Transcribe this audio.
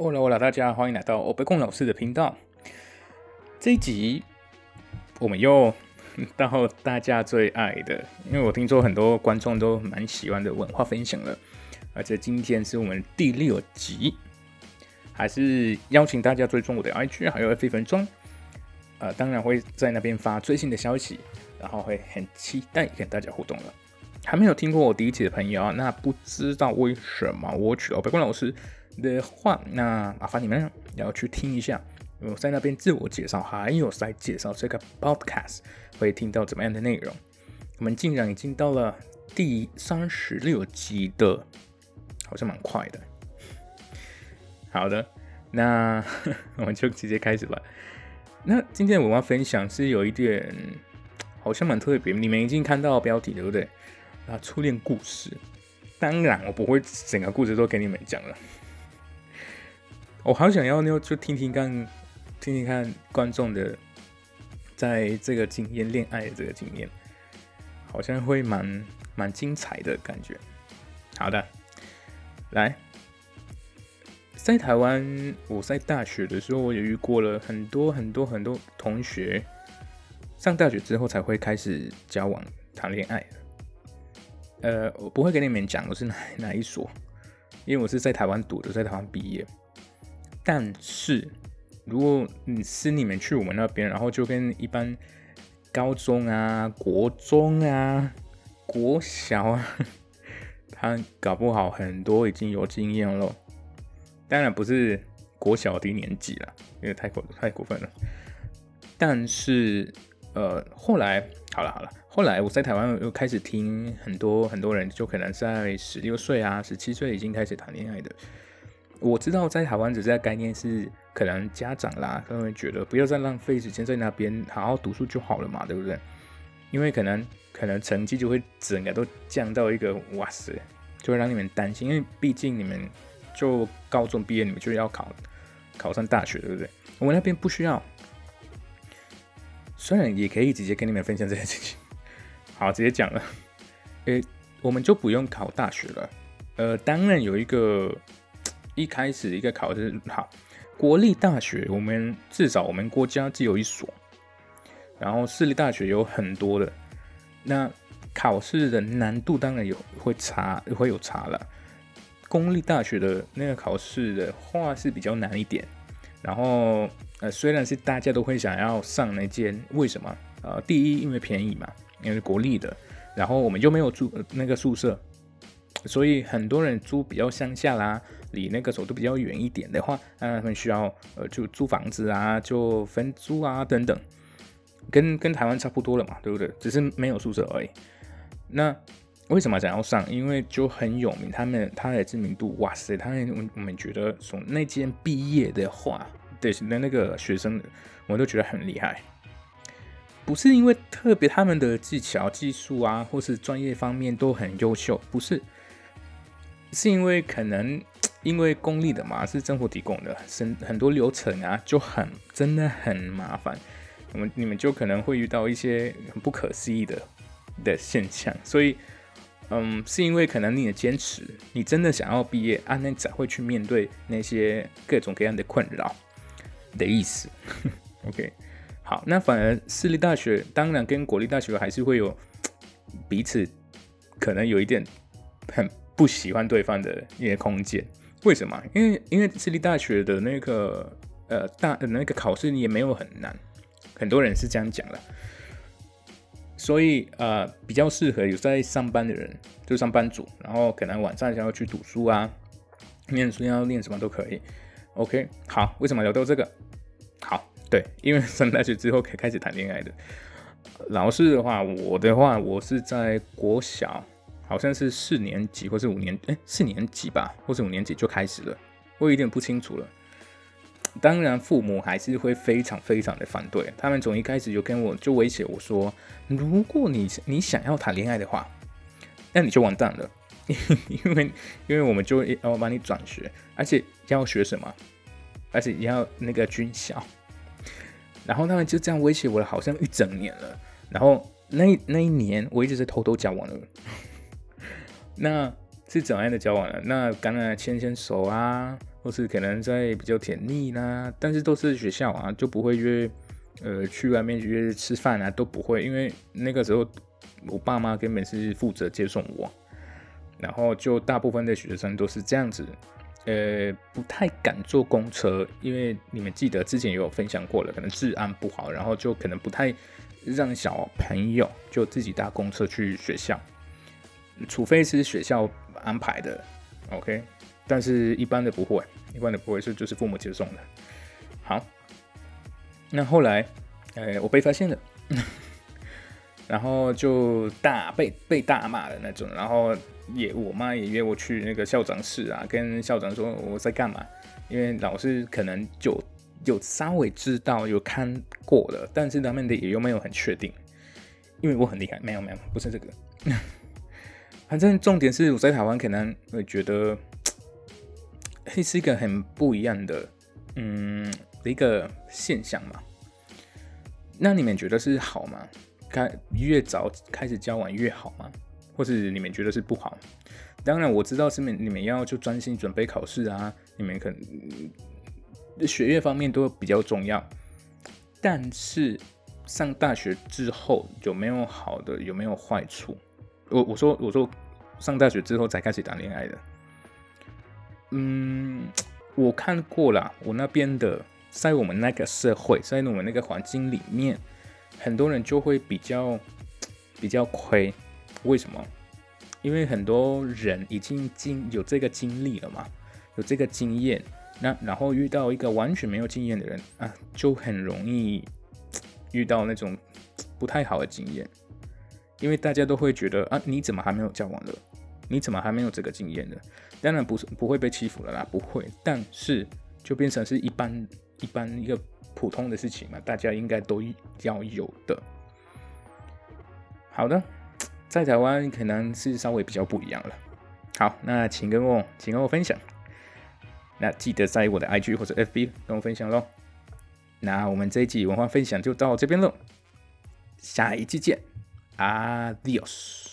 Hello，大家欢迎来到欧贝贡老师的频道。这一集我们又 到大家最爱的，因为我听说很多观众都蛮喜欢的文化分享了，而且今天是我们第六集，还是邀请大家追踪我的 IG 还有 F 分钟，呃，当然会在那边发最新的消息，然后会很期待跟大家互动了。还没有听过我第一集的朋友啊，那不知道为什么我取欧贝贡老师。的话，那麻烦你们要去听一下，我在那边自我介绍，还有在介绍这个 podcast 会听到怎么样的内容。我们竟然已经到了第三十六集的，好像蛮快的。好的，那 我们就直接开始吧。那今天我要分享是有一点好像蛮特别，你们已经看到标题对不对？啊，初恋故事。当然，我不会整个故事都给你们讲了。我好想要就就听听看，听听看观众的在这个经验恋爱的这个经验，好像会蛮蛮精彩的感觉。好的，来，在台湾，我在大学的时候，我也遇过了很多很多很多同学，上大学之后才会开始交往谈恋爱呃，我不会跟你们讲我是哪哪一所，因为我是在台湾读的，在台湾毕业。但是，如果你是你们去我们那边，然后就跟一般高中啊、国中啊、国小啊，他搞不好很多已经有经验了。当然不是国小低年级了，因为太过太过分了。但是，呃，后来好了好了，后来我在台湾又开始听很多很多人，就可能在十六岁啊、十七岁已经开始谈恋爱的。我知道在台湾，只是概念是可能家长啦，他们觉得不要再浪费时间在那边，好好读书就好了嘛，对不对？因为可能可能成绩就会整个都降到一个哇塞，就会让你们担心，因为毕竟你们就高中毕业，你们就要考考上大学，对不对？我们那边不需要，虽然也可以直接跟你们分享这件事情，好，直接讲了，诶，我们就不用考大学了，呃，当然有一个。一开始一个考试好，国立大学我们至少我们国家只有一所，然后私立大学有很多的，那考试的难度当然有会差会有差了。公立大学的那个考试的话是比较难一点，然后呃虽然是大家都会想要上那间，为什么？呃，第一因为便宜嘛，因为国立的，然后我们就没有住那个宿舍。所以很多人租比较乡下啦，离那个首都比较远一点的话，那他们需要呃就租房子啊，就分租啊等等，跟跟台湾差不多了嘛，对不对？只是没有宿舍而已。那为什么想要上？因为就很有名，他们他的知名度，哇塞！他们我们觉得从那间毕业的话，对那那个学生，我都觉得很厉害。不是因为特别他们的技巧、技术啊，或是专业方面都很优秀，不是。是因为可能 因为公立的嘛，是政府提供的，很很多流程啊就很真的很麻烦，我们你们就可能会遇到一些很不可思议的的现象，所以嗯，是因为可能你的坚持，你真的想要毕业啊，那才会去面对那些各种各样的困扰的意思。OK，好，那反而私立大学当然跟国立大学还是会有 彼此可能有一点很。不喜欢对方的一些空间，为什么？因为因为私立大学的那个呃大那个考试也没有很难，很多人是这样讲的，所以呃比较适合有在上班的人，就上班族，然后可能晚上想要去读书啊，念书要念什么都可以。OK，好，为什么聊到这个？好，对，因为上大学之后可以开始谈恋爱的。老师的话，我的话，我是在国小。好像是四年级或是五年，哎，四年级吧，或是五年级就开始了，我有点不清楚了。当然，父母还是会非常非常的反对，他们从一开始就跟我就威胁我说，如果你你想要谈恋爱的话，那你就完蛋了，因为因为我们就要帮你转学，而且要学什么，而且要那个军校，然后他们就这样威胁我了，好像一整年了。然后那那一年，我一直在偷偷交往的。那是怎样的交往呢？那当然牵牵手啊，或是可能在比较甜腻啦，但是都是学校啊，就不会约，呃，去外面约吃饭啊，都不会，因为那个时候我爸妈根本是负责接送我，然后就大部分的学生都是这样子，呃，不太敢坐公车，因为你们记得之前也有分享过了，可能治安不好，然后就可能不太让小朋友就自己搭公车去学校，除非是学校安排的，OK。但是一般的不会，一般的不会是就是父母接送的。好，那后来，呃，我被发现了，然后就大被被大骂的那种，然后也我妈也约我去那个校长室啊，跟校长说我在干嘛，因为老师可能就有稍微知道有看过了，但是他们的也又没有很确定，因为我很厉害，没有没有不是这个，反正重点是我在台湾可能会觉得。会是一个很不一样的，嗯，的一个现象嘛？那你们觉得是好吗？开越早开始交往越好吗？或是你们觉得是不好？当然我知道是你你们要就专心准备考试啊，你们可能学业方面都比较重要。但是上大学之后有没有好的？有没有坏处？我我说我说上大学之后才开始谈恋爱的。嗯，我看过了，我那边的，在我们那个社会，在我们那个环境里面，很多人就会比较比较亏。为什么？因为很多人已经经有这个经历了嘛，有这个经验，那然后遇到一个完全没有经验的人啊，就很容易 遇到那种不太好的经验。因为大家都会觉得啊，你怎么还没有交往的？你怎么还没有这个经验呢？当然不是不会被欺负了啦，不会。但是就变成是一般一般一个普通的事情嘛，大家应该都要有的。好的，在台湾可能是稍微比较不一样了。好，那请跟我请跟我分享。那记得在我的 IG 或者 FB 跟我分享喽。那我们这一集文化分享就到这边喽，下一期见 Adiós.